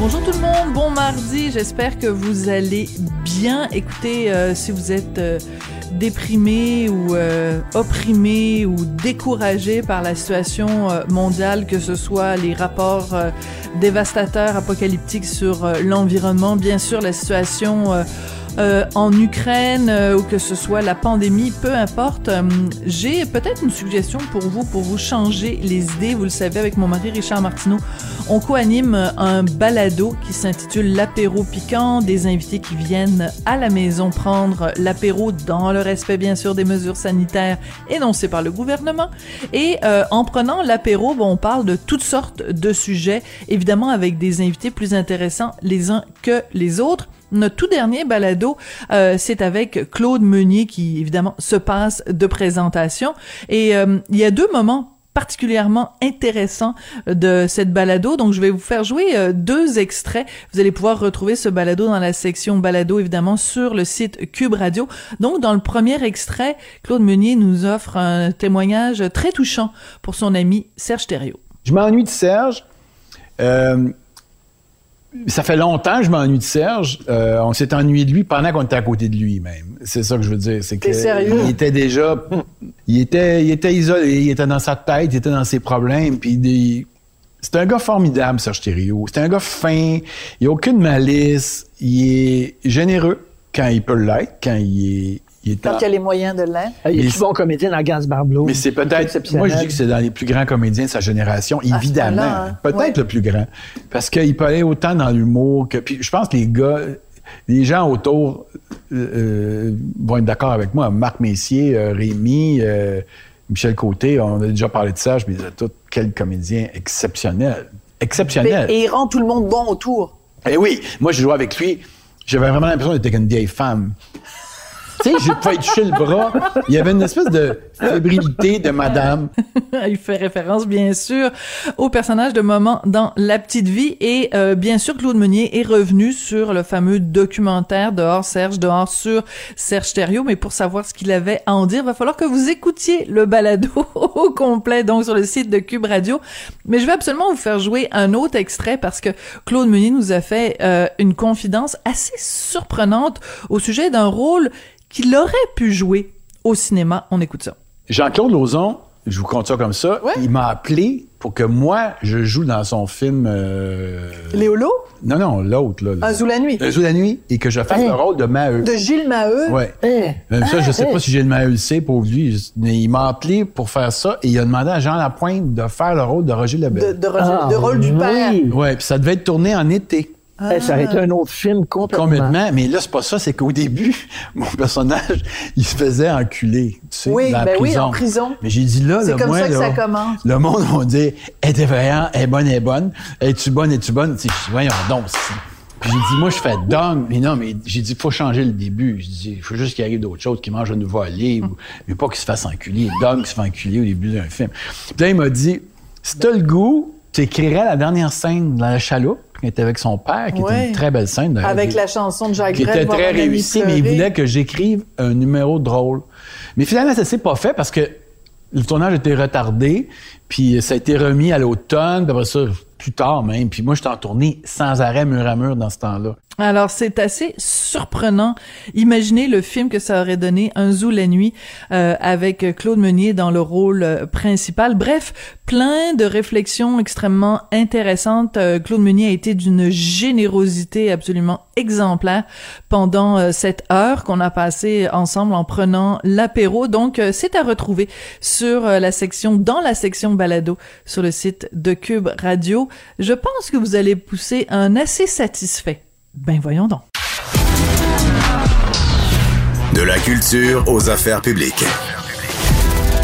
Bonjour tout le monde, bon mardi. J'espère que vous allez bien. Écoutez, euh, si vous êtes euh, déprimé ou euh, opprimé ou découragé par la situation mondiale, que ce soit les rapports dévastateurs, apocalyptiques sur l'environnement, bien sûr la situation en Ukraine ou que ce soit la pandémie, peu importe. J'ai peut-être une suggestion pour vous, pour vous changer les idées. Vous le savez, avec mon mari Richard Martineau, on co-anime un balado qui s'intitule L'apéro piquant, des invités qui viennent à la maison prendre l'apéro dans le respect, bien sûr, des mesures sanitaires énoncées par le gouvernement. Et euh, en prenant l'apéro, bon, on parle de toutes sortes de sujets, évidemment avec des invités plus intéressants les uns que les autres. Notre tout dernier balado, euh, c'est avec Claude Meunier qui, évidemment, se passe de présentation. Et euh, il y a deux moments particulièrement intéressants de cette balado. Donc, je vais vous faire jouer euh, deux extraits. Vous allez pouvoir retrouver ce balado dans la section balado, évidemment, sur le site Cube Radio. Donc, dans le premier extrait, Claude Meunier nous offre un témoignage très touchant pour son ami Serge Thériault. Je m'ennuie de Serge. Euh, ça fait longtemps que je m'ennuie de Serge. Euh, on s'est ennuyé de lui pendant qu'on était à côté de lui, même. C'est ça que je veux dire. C'est que sérieux? il était déjà, il était, il était isolé, il était dans sa tête, il était dans ses problèmes. Puis des- c'est un gars formidable, Serge Thériault. C'est un gars fin. Il a aucune malice. Il est généreux quand il peut l'être, quand il est, il est Quand en- il y a les moyens de l'être. Il est Mais plus bon comédien dans Gaz Barblo. mais c'est peut-être. Moi, je dis que c'est dans les plus grands comédiens de sa génération, ce évidemment. hein? Peut-être Ouais. le plus grand. Parce qu'il peut aller autant dans l'humour que. Puis je pense que les gars, les gens autour euh, euh, vont être d'accord avec moi. Marc Messier, euh, Rémi, euh, Michel Côté, on a déjà parlé de ça. Je me disais, tout, quel comédien exceptionnel. Exceptionnel. Et il rend tout le monde bon autour. Eh oui, moi, je jouais avec lui. J'avais vraiment l'impression d'être une vieille femme. Tu sais, je pouvais toucher le bras. Il y avait une espèce de fébrilité de madame. Il fait référence, bien sûr, au personnage de Moment dans La Petite Vie. Et euh, bien sûr, Claude Meunier est revenu sur le fameux documentaire Dehors Serge, dehors sur Serge Thériault. Mais pour savoir ce qu'il avait à en dire, va falloir que vous écoutiez le balado au complet, donc sur le site de Cube Radio. Mais je vais absolument vous faire jouer un autre extrait parce que Claude Meunier nous a fait euh, une confidence assez surprenante au sujet d'un rôle qu'il aurait pu jouer au cinéma. On écoute ça. Jean-Claude Lauzon, je vous compte ça comme ça, Ouais. il m'a appelé pour que moi, je joue dans son film... euh, Léolo, Non, non, l'autre. Là, Un Zou la nuit. Un Zou la nuit. Et que je fasse Hein? le rôle de Maheu. de Gilles Maheu? Ouais. Hein? Même ça, je sais Hein? pas si le Maheu le sait, pour lui. Mais il m'a appelé pour faire ça et il a demandé à Jean Lapointe de faire le rôle de Roger Lebel. de, Roger- Ah, de rôle du père. oui. Ouais, puis ça devait être tourné en été. Eh, ça aurait été un autre film complètement. Complètement. Mais là, c'est pas ça. C'est qu'au début, mon personnage, il se faisait enculer, tu sais, Oui, dans la ben oui, prison. en prison. Mais j'ai dit là, C'est le comme moi, ça que là, ça commence. Le monde va dire, elle est effrayante, elle est bonne, elle est bonne. Es-tu bonne, es-tu bonne? Tu sais, je dis, voyons donc. Puis j'ai dit, moi, je fais dong. Mais non, mais j'ai dit, faut changer le début. J'ai dit, il faut juste qu'il arrive d'autres choses, qu'il mange un nouveau ou- mais pas qu'il se fasse enculer. Dong se fait enculer au début d'un film. Puis là, il m'a dit, si t'as le goût, tu écrirais la dernière scène dans la chaloupe, qui était avec son père, qui était une très belle scène. d'ailleurs. Avec la chanson de Jacques qui était très mon ami réussi, mais il voulait que j'écrive un numéro drôle. Mais finalement, ça s'est pas fait parce que le tournage était retardé, puis ça a été remis à l'automne, puis après ça, plus tard même. Puis moi, j'étais en tournée sans arrêt, mur à mur dans ce temps-là. Alors c'est assez surprenant. Imaginez le film que ça aurait donné, Un zoo la nuit, euh, avec Claude Meunier dans le rôle euh, principal. Bref, plein de réflexions extrêmement intéressantes. Euh, Claude Meunier a été d'une générosité absolument exemplaire pendant cette heure qu'on a passée ensemble en prenant l'apéro. Donc c'est à retrouver sur la section, dans la section balado sur le site de Cube Radio. Je pense que vous allez pousser un assez satisfait. Ben voyons donc. De la culture aux affaires publiques.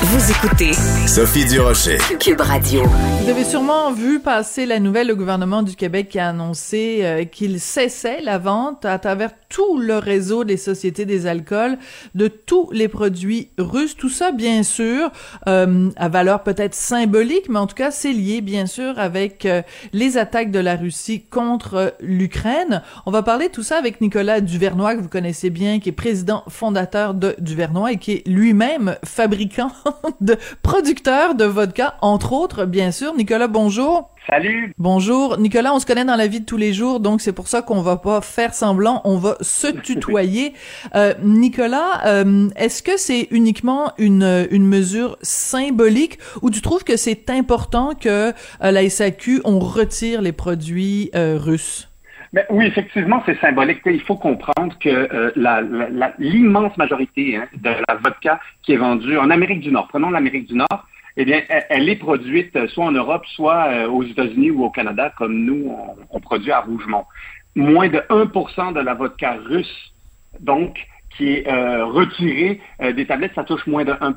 Vous écoutez Sophie Durocher. Cube Radio. Vous avez sûrement vu passer la nouvelle, le gouvernement du Québec qui a annoncé euh, qu'il cessait la vente à travers tout le réseau des sociétés des alcools de tous les produits russes. Tout ça, bien sûr, euh, à valeur peut-être symbolique, mais en tout cas, c'est lié, bien sûr, avec euh, les attaques de la Russie contre l'Ukraine. On va parler de tout ça avec Nicolas Duvernois, que vous connaissez bien, qui est président fondateur de Duvernois et qui est lui-même fabricant de producteur de vodka, entre autres, bien sûr. Nicolas, bonjour. Salut. Bonjour. Nicolas, on se connaît dans la vie de tous les jours, donc c'est pour ça qu'on va pas faire semblant, on va se tutoyer. Euh, Nicolas, euh, est-ce que c'est uniquement une, une mesure symbolique ou tu trouves que c'est important que euh, la SAQ, on retire les produits euh, russes? Ben, oui, effectivement, c'est symbolique. Il faut comprendre que euh, l'immense majorité hein, de la vodka qui est vendue en Amérique du Nord, prenons l'Amérique du Nord, eh bien, elle, est produite euh, soit en Europe, soit euh, aux États-Unis ou au Canada, comme nous, on, produit à Rougemont. Moins de 1% de la vodka russe, donc, qui est retirée des tablettes, ça touche moins de 1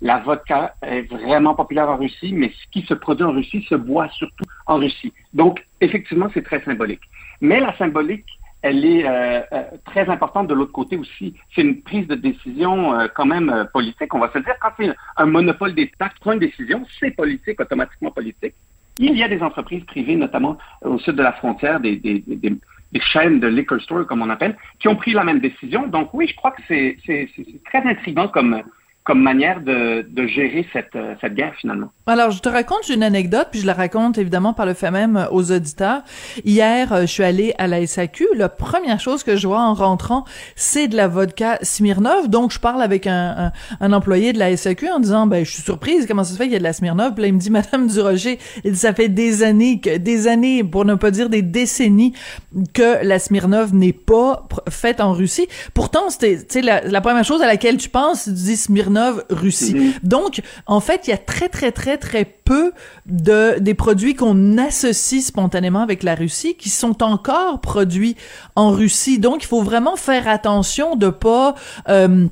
la vodka est vraiment populaire en Russie, mais ce qui se produit en Russie se boit surtout en Russie. Donc, effectivement, c'est très symbolique. Mais la symbolique, elle est euh, euh, très importante de l'autre côté aussi. C'est une prise de décision euh, quand même politique, on va se dire. Quand c'est un monopole d'État qui prend une décision, c'est politique, automatiquement politique. Il y a des entreprises privées, notamment au sud de la frontière, des, des, des, des chaînes de liquor store, comme on appelle, qui ont pris la même décision. Donc oui, je crois que c'est très intriguant comme, comme manière de, de gérer cette, euh, cette guerre finalement. Alors, je te raconte une anecdote, puis je la raconte évidemment par le fait même euh, aux auditeurs. Hier, euh, je suis allée à la SAQ. La première chose que je vois en rentrant, c'est de la vodka Smirnov. Donc, je parle avec un, un, employé de la SAQ en disant, ben, je suis surprise, comment ça se fait qu'il y a de la Smirnov? Puis là, il me dit, Madame Durocher, il dit, ça fait des années, des années, pour ne pas dire des décennies, que la Smirnov n'est pas faite en Russie. Pourtant, c'était, la, la première chose à laquelle tu penses, tu dis Smirnov Russie. Donc, en fait, il y a très, très, très, très peu de des produits qu'on associe spontanément avec la Russie qui sont encore produits en Russie. Donc, il faut vraiment faire attention de pas... Euh,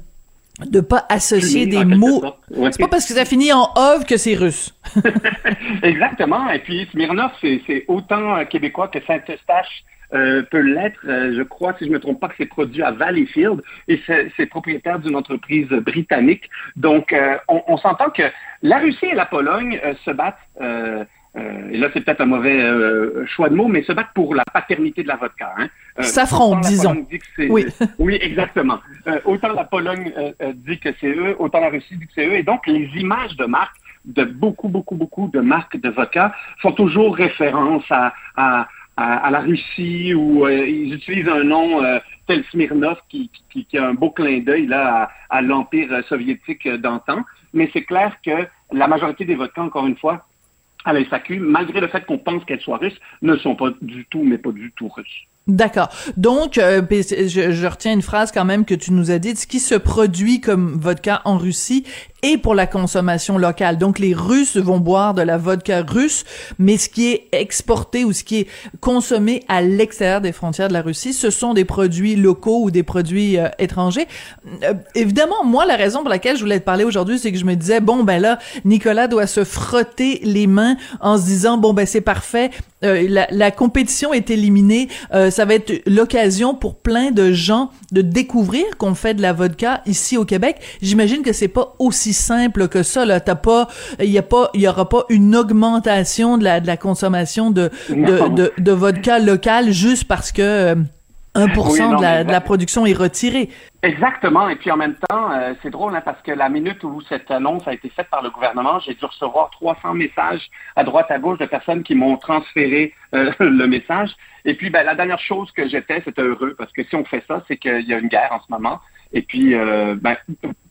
de pas associer des mots. C'est pas parce que ça finit en ov que c'est russe. Exactement. Et puis Smirnov, c'est autant euh, québécois que Saint-Eustache euh, peut l'être. Euh, je crois, si je ne me trompe pas, que c'est produit à Valleyfield et c'est propriétaire d'une entreprise britannique. Donc, euh, on, on s'entend que la Russie et la Pologne se battent. et là, c'est peut-être un mauvais choix de mots, mais se battent pour la paternité de la vodka. Hein. S'affrontent, disons. Oui. oui, exactement. autant la Pologne dit que c'est eux, autant la Russie dit que c'est eux. Et donc, les images de marque de beaucoup, beaucoup, beaucoup de marques de vodka font toujours référence à, à à, la Russie où euh, ils utilisent un nom euh, tel Smirnov qui, qui, qui, a un beau clin d'œil là à, l'empire soviétique d'antan. Mais c'est clair que la majorité des vodkas, encore une fois, à la malgré le fait qu'on pense qu'elles soient russes, ne sont pas du tout, mais pas du tout russes. D'accord. Donc, euh, je, retiens une phrase quand même que tu nous as dit. Ce qui se produit comme vodka en Russie et pour la consommation locale. Donc les Russes vont boire de la vodka russe, mais ce qui est exporté ou ce qui est consommé à l'extérieur des frontières de la Russie, ce sont des produits locaux ou des produits euh, étrangers. Euh, évidemment, moi la raison pour laquelle je voulais te parler aujourd'hui, c'est que je me disais bon ben là, Nicolas doit se frotter les mains en se disant bon ben c'est parfait, euh, la, la, compétition est éliminée, ça va être l'occasion pour plein de gens de découvrir qu'on fait de la vodka ici au Québec. J'imagine que c'est pas aussi simple que ça. Là, t'as pas, il y a pas, il y aura pas une augmentation de la de la consommation de de, de, vodka local juste parce que euh, 1% de, la, de, la, production est retiré. Exactement. Et puis en même temps, euh, c'est drôle hein, parce que la minute où cette annonce a été faite par le gouvernement, j'ai dû recevoir 300 messages à droite à gauche de personnes qui m'ont transféré euh, le message. Et puis ben, la dernière chose que j'étais, c'était heureux parce que si on fait ça, c'est qu'il y a une guerre en ce moment. Et puis euh, ben,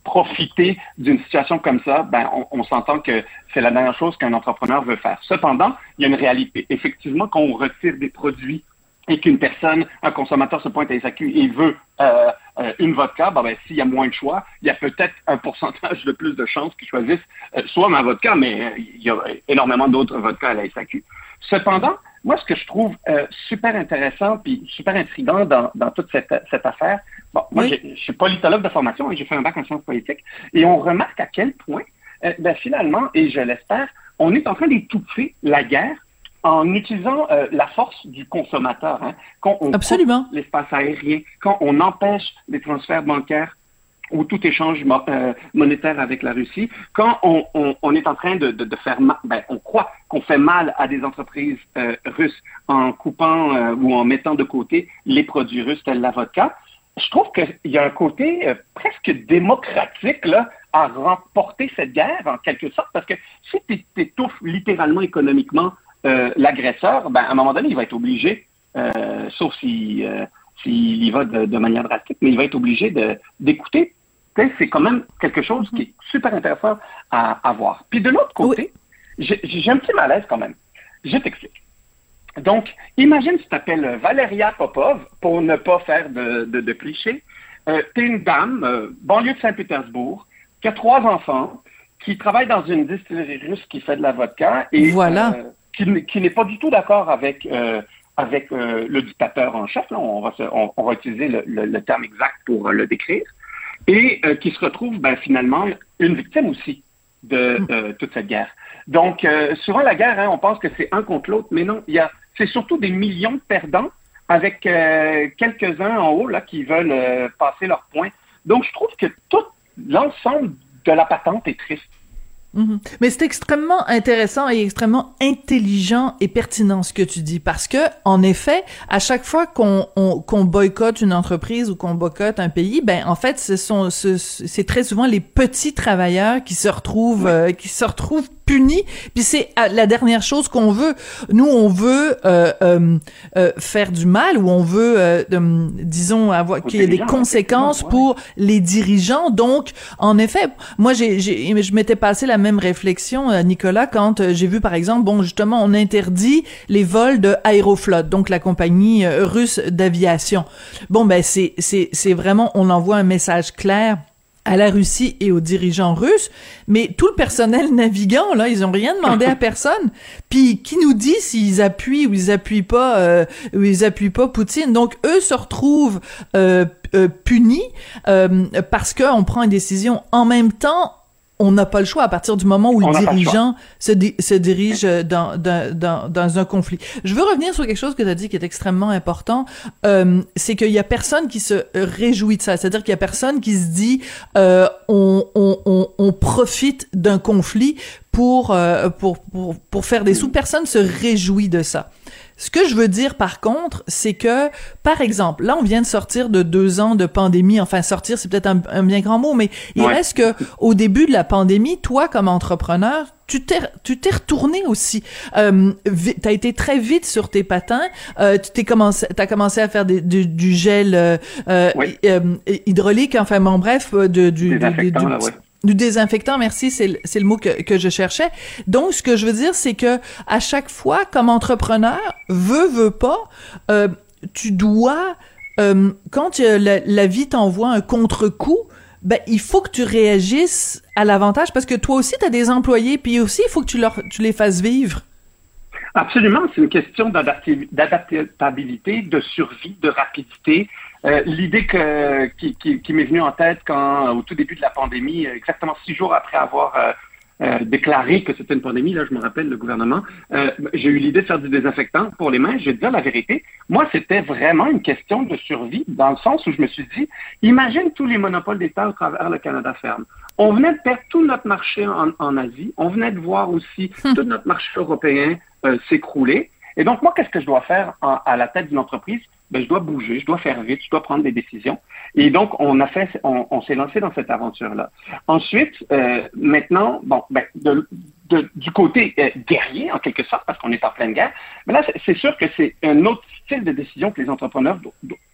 profiter d'une situation comme ça, ben, on, s'entend que c'est la dernière chose qu'un entrepreneur veut faire. Cependant, il y a une réalité. Effectivement, quand on retire des produits et qu'une personne, un consommateur se pointe à SAQ et veut euh, euh, une vodka, ben, ben, s'il y a moins de choix, il y a peut-être un pourcentage de plus de chances qu'ils choisissent soit ma vodka, mais il y a énormément d'autres vodkas à la SAQ. Cependant, moi, ce que je trouve super intéressant puis super intriguant dans, toute cette, affaire, moi, Oui. je suis politologue de formation et j'ai fait un bac en sciences politiques, et on remarque à quel point, euh, ben, finalement, et je l'espère, on est en train d'étouffer la guerre en utilisant euh, la force du consommateur. Hein. Quand on Absolument. l'espace aérien, quand on empêche les transferts bancaires ou tout échange mo- euh, monétaire avec la Russie, quand on, on, on est en train de, de, de faire mal, ben, on croit qu'on fait mal à des entreprises euh, russes en coupant euh, ou en mettant de côté les produits russes tels la vodka, je trouve qu'il y a un côté euh, presque démocratique là, à remporter cette guerre en quelque sorte, parce que si tu étouffes littéralement économiquement euh, l'agresseur, ben, à un moment donné, il va être obligé, euh, sauf si s'il y va de, de manière drastique, mais il va être obligé d'écouter. C'est quand même quelque chose qui est super intéressant à, à voir. Puis de l'autre côté, j'ai un petit malaise quand même. Je t'explique. Donc, imagine si tu t'appelles Valeria Popov, pour ne pas faire de, de, de clichés. Euh, tu es une dame, euh, banlieue de Saint-Pétersbourg, qui a trois enfants, qui travaille dans une distillerie russe qui fait de la vodka et Voilà. euh, qui, n'est pas du tout d'accord avec, euh, avec le dictateur en chef. Là, on, va se- on, on va utiliser le, le- le terme exact pour le décrire. Et qui se retrouve ben, finalement une victime aussi de euh, toute cette guerre. Donc, euh, souvent la guerre, hein, on pense que c'est un contre l'autre, mais non, il y a, c'est surtout des millions de perdants avec euh, quelques-uns en haut là qui veulent euh, passer leur point. Donc, je trouve que tout l'ensemble de la patente est triste. Mhm. Mais c'est extrêmement intéressant et extrêmement intelligent et pertinent ce que tu dis parce que en effet, à chaque fois qu'on on- qu'on boycotte une entreprise ou qu'on boycotte un pays, ben en fait, ce sont ce- c'est très souvent les petits travailleurs qui se retrouvent euh, qui se retrouvent Puis c'est euh, la dernière chose qu'on veut. Nous, on veut euh, euh, euh, faire du mal ou on veut, euh, euh, disons, avoir qu'il y ait des conséquences ouais. pour les dirigeants. Donc, en effet, moi, j'ai, j'ai, je m'étais passé la même réflexion, euh, Nicolas, quand j'ai vu, par exemple, bon, justement, on interdit les vols de Aeroflot, donc la compagnie russe d'aviation. Bon, ben, c'est, c'est, c'est vraiment, on envoie un message clair à la Russie et aux dirigeants russes, mais tout le personnel navigant, là, ils ont rien demandé à personne. Puis qui nous dit s'ils appuient ou ils appuient pas, euh, ou ils appuient pas Poutine? Donc eux se retrouvent euh, euh, punis euh, parce qu'on prend une décision en même temps. On n'a pas le choix à partir du moment où On le dirigeant se, di- se dirige euh, dans, dans, dans, dans un conflit. Je veux revenir sur quelque chose que tu as dit qui est extrêmement important. Euh, c'est qu'il y a personne qui se réjouit de ça. C'est-à-dire qu'il y a personne qui se dit euh, on, on, on, on profite d'un conflit pour, euh, pour, pour, pour faire des sous. Personne se réjouit de ça. Ce que je veux dire, par contre, c'est que, par exemple, là, on vient de sortir de deux ans de pandémie. Enfin, sortir, c'est peut-être un, un bien grand mot, mais il Ouais. reste que, au début de la pandémie, toi, comme entrepreneur, tu t'es, tu t'es retourné aussi. Euh, t'as été très vite sur tes patins. Euh, tu t'es commencé, t'as commencé à faire des, du, du gel euh, euh, Oui. euh, hydraulique. Enfin, bon, bref, euh, de, du, du- du- là, ouais. Du désinfectant, merci, c'est le, le mot que, que je cherchais. Donc, ce que je veux dire, c'est que à chaque fois, comme entrepreneur, veut, veut pas, euh, tu dois, euh, quand euh, la, la vie t'envoie un contre-coup, ben, il faut que tu réagisses à l'avantage parce que toi aussi, tu as des employés, puis aussi, il faut que tu, leur, tu les fasses vivre. Absolument, c'est une question d'adaptabilité, de survie, de rapidité. Euh, L'idée que, qui, qui, qui m'est venue en tête quand, au tout début de la pandémie, euh, exactement six jours après avoir euh, euh, déclaré que c'était une pandémie, là, je me rappelle, le gouvernement, euh, j'ai eu l'idée de faire du désinfectant pour les mains. Je vais te dire la vérité. Moi, c'était vraiment une question de survie, dans le sens où je me suis dit, imagine tous les monopoles d'État au travers le Canada ferme. On venait de perdre tout notre marché en, en Asie. On venait de voir aussi tout notre marché européen euh, s'écrouler. Et donc, moi, qu'est-ce que je dois faire en- à la tête d'une entreprise? Ben, je dois bouger, je dois faire vite, je dois prendre des décisions. Et donc, on a fait, on, s'est lancé dans cette aventure-là. Ensuite, euh, maintenant, bon, ben, de, de, du côté euh, guerrier, en quelque sorte, parce qu'on est en pleine guerre, mais là, c'est sûr que c'est un autre style de décision que les entrepreneurs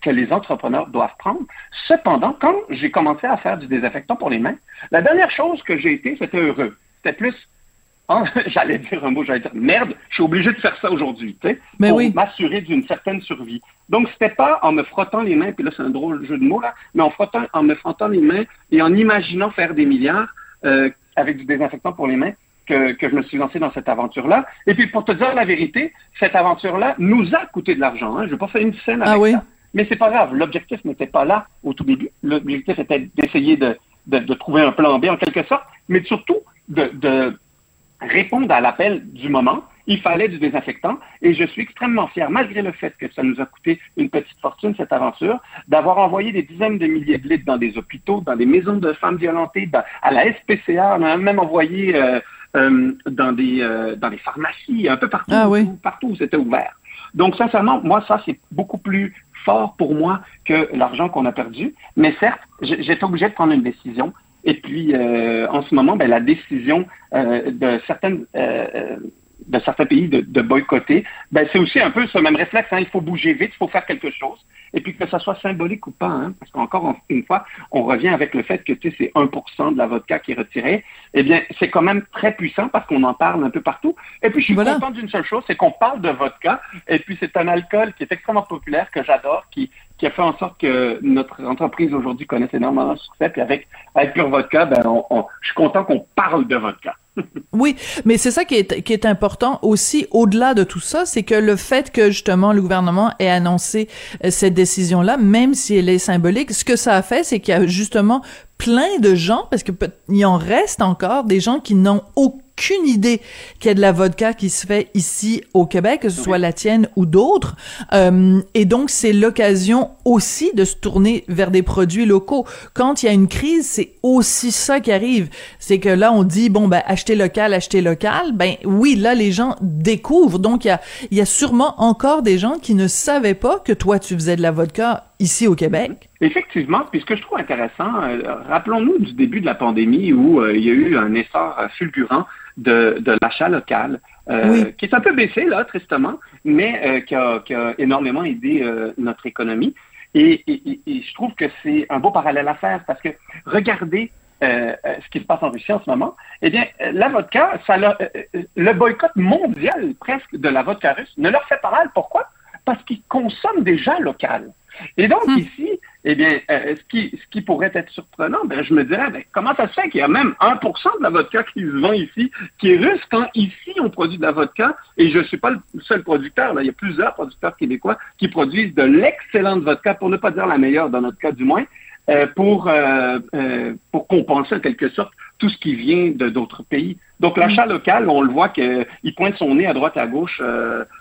que les entrepreneurs doivent prendre. Cependant, quand j'ai commencé à faire du désinfectant pour les mains, la dernière chose que j'ai été, c'était heureux. C'était plus ah, j'allais dire un mot, j'allais dire merde, je suis obligé de faire ça aujourd'hui, tu sais, pour m'assurer d'une certaine survie. Donc, c'était pas en me frottant les mains, puis là, c'est un drôle jeu de mots, là, mais en, frottant, en me frottant les mains et en imaginant faire des milliards euh, avec du désinfectant pour les mains que, que je me suis lancé dans cette aventure-là. Et puis, pour te dire la vérité, cette aventure-là nous a coûté de l'argent. Hein. Je vais pas faire une scène avec ah oui. ça. Mais c'est pas grave. L'objectif n'était pas là au tout début. L'objectif était d'essayer de, de, de, trouver un plan B en quelque sorte, mais surtout de, de répondre à l'appel du moment. Il fallait du désinfectant et je suis extrêmement fier, malgré le fait que ça nous a coûté une petite fortune, cette aventure, d'avoir envoyé des dizaines de milliers de litres dans des hôpitaux, dans des maisons de femmes violentées, à la SPCA, on a même envoyé euh, euh, dans, des, euh, dans des pharmacies, un peu partout, ah partout où c'était ouvert. Donc, sincèrement, moi, ça, c'est beaucoup plus fort pour moi que l'argent qu'on a perdu. Mais certes, j'étais obligé de prendre une décision et puis, euh, en ce moment, ben, la décision euh, de certaines euh, de certains pays de, de boycotter, ben, c'est aussi un peu ce même réflexe. Hein, il faut bouger vite, il faut faire quelque chose. Et puis que ça soit symbolique ou pas, hein, parce qu'encore une fois, on revient avec le fait que tu sais, c'est 1% de la vodka qui est retiré. Eh bien, c'est quand même très puissant parce qu'on en parle un peu partout. Et puis, je suis content d'une seule chose, c'est qu'on parle de vodka. Et puis, c'est un alcool qui est extrêmement populaire, que j'adore, qui, qui a fait en sorte que notre entreprise aujourd'hui connaisse énormément de succès. Puis avec, avec Pure Vodka, ben, on, je suis content qu'on parle de vodka. oui, mais c'est ça qui est, qui est important aussi, au-delà de tout ça, c'est que le fait que justement le gouvernement ait annoncé euh, cette décision-là, même si elle est symbolique, ce que ça a fait, c'est qu'il y a justement plein de gens, parce que il en reste encore des gens qui n'ont aucun aucune idée qu'il y a de la vodka qui se fait ici au Québec, que ce soit la tienne ou d'autres. Euh, et donc, c'est l'occasion aussi de se tourner vers des produits locaux. Quand il y a une crise, c'est aussi ça qui arrive. C'est que là, on dit, bon, ben, acheter local, acheter local. Ben oui, là, les gens découvrent. Donc, il y a, il y a sûrement encore des gens qui ne savaient pas que toi, tu faisais de la vodka ici au Québec. Effectivement, puis ce que je trouve intéressant, euh, rappelons-nous du début de la pandémie où euh, il y a eu un essor fulgurant de, de l'achat local, euh, qui est un peu baissé, là, tristement, mais euh, qui, a, qui, a, énormément aidé euh, notre économie. Et, et, et, je trouve que c'est un beau parallèle à faire parce que regardez euh, ce qui se passe en Russie en ce moment, eh bien, la vodka, ça le boycott mondial presque de la vodka russe ne leur fait pas mal. Pourquoi? Parce qu'ils consomment déjà local. Et donc, hmm. ici, eh bien, euh, ce, qui, ce qui pourrait être surprenant, ben, je me dirais, ben, comment ça se fait qu'il y a même 1% de la vodka qui se vend ici, qui est russe, quand ici, on produit de la vodka, et je ne suis pas le seul producteur, là, il y a plusieurs producteurs québécois qui produisent de l'excellente vodka, pour ne pas dire la meilleure dans notre cas du moins, euh, pour, euh, pour compenser en quelque sorte tout ce qui vient de d'autres pays. Donc, l'achat hmm. local, on le voit qu'il pointe son nez à droite et à gauche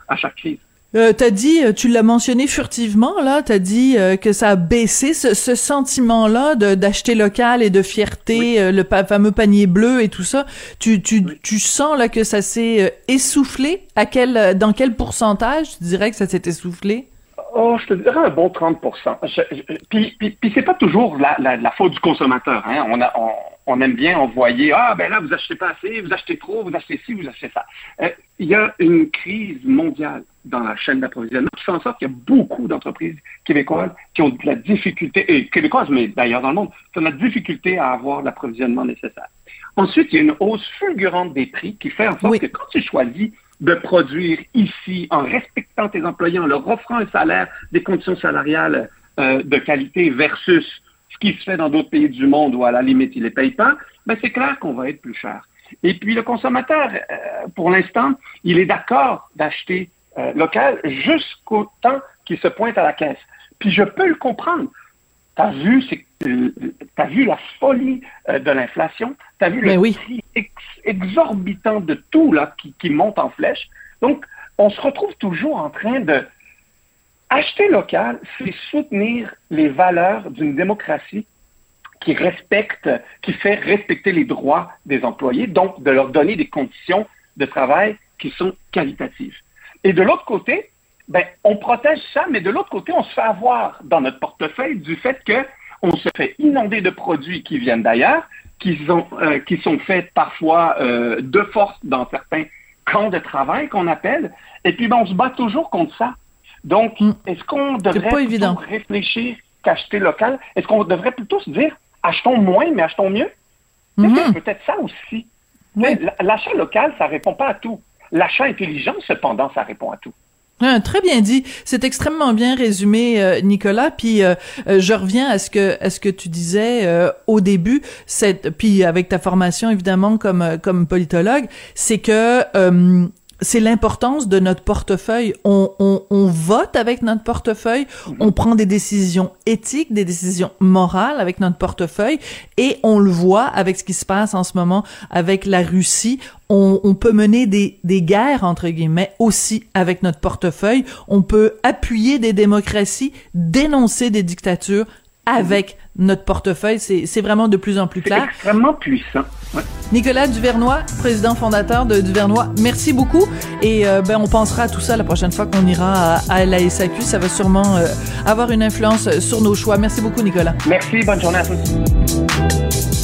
à chaque crise. Euh, t'as dit, euh, tu l'as mentionné furtivement là, t'as dit euh, que ça a baissé ce, ce sentiment-là d'acheter local et de fierté, euh, le fameux panier bleu et tout ça. Tu, tu, tu sens là que ça s'est essoufflé? À quel, dans quel pourcentage tu dirais que ça s'est essoufflé? Oh, je te dirais un bon 30 Puis, puis, puis c'est pas toujours la, la, la, faute du consommateur. Hein. On, a, on, on, aime bien envoyer Ah, ben là, vous achetez pas assez, vous achetez trop, vous achetez ci, vous achetez ça. Il y a une crise mondiale dans la chaîne d'approvisionnement qui fait en sorte qu'il y a beaucoup d'entreprises québécoises qui ont de la difficulté, et québécoises, mais d'ailleurs dans le monde, qui ont de la difficulté à avoir l'approvisionnement nécessaire. Ensuite, il y a une hausse fulgurante des prix qui fait en sorte que quand tu choisis de produire ici en respectant tes employés, en leur offrant un salaire, des conditions salariales euh, de qualité versus ce qui se fait dans d'autres pays du monde où à la limite ils ne les payent pas, ben c'est clair qu'on va être plus cher. Et puis le consommateur, euh, pour l'instant, il est d'accord d'acheter euh, local jusqu'au temps qu'il se pointe à la caisse. Puis je peux le comprendre. Tu as vu, euh, as vu la folie euh, de l'inflation, tu as vu le prix exorbitant de tout là, qui, qui monte en flèche? Donc, on se retrouve toujours en train de acheter local, c'est soutenir les valeurs d'une démocratie qui respecte, qui fait respecter les droits des employés, donc de leur donner des conditions de travail qui sont qualitatives. Et de l'autre côté, ben, on protège ça, mais de l'autre côté, on se fait avoir dans notre portefeuille du fait que on se fait inonder de produits qui viennent d'ailleurs, qui sont, euh, qui sont faits parfois euh, de force dans certains camps de travail qu'on appelle, et puis ben, on se bat toujours contre ça. Donc, Mm. est-ce qu'on devrait plutôt évident. réfléchir qu'acheter local? Est-ce qu'on devrait plutôt se dire, achetons moins, mais achetons mieux? C'est peut-être ça aussi? L'achat local, ça répond pas à tout. L'achat intelligent, cependant, ça répond à tout. Ah, très bien dit. C'est extrêmement bien résumé, euh, Nicolas. Puis euh, euh, je reviens à ce que à ce que tu disais euh, au début. Cette, puis avec ta formation évidemment comme comme politologue, c'est que c'est l'importance de notre portefeuille. On, on, on vote avec notre portefeuille, on prend des décisions éthiques, des décisions morales avec notre portefeuille, et on le voit avec ce qui se passe en ce moment avec la Russie. On, on peut mener des, des guerres, entre guillemets, aussi avec notre portefeuille. On peut appuyer des démocraties, dénoncer des dictatures avec notre portefeuille. C'est vraiment de plus en plus clair. extrêmement puissant. Ouais. Nicolas Duvernois, président fondateur de Duvernois, merci beaucoup. Et euh, ben on pensera à tout ça la prochaine fois qu'on ira à, à la SAQ. Ça va sûrement euh, avoir une influence sur nos choix. Merci beaucoup, Nicolas. Merci, bonne journée à tous.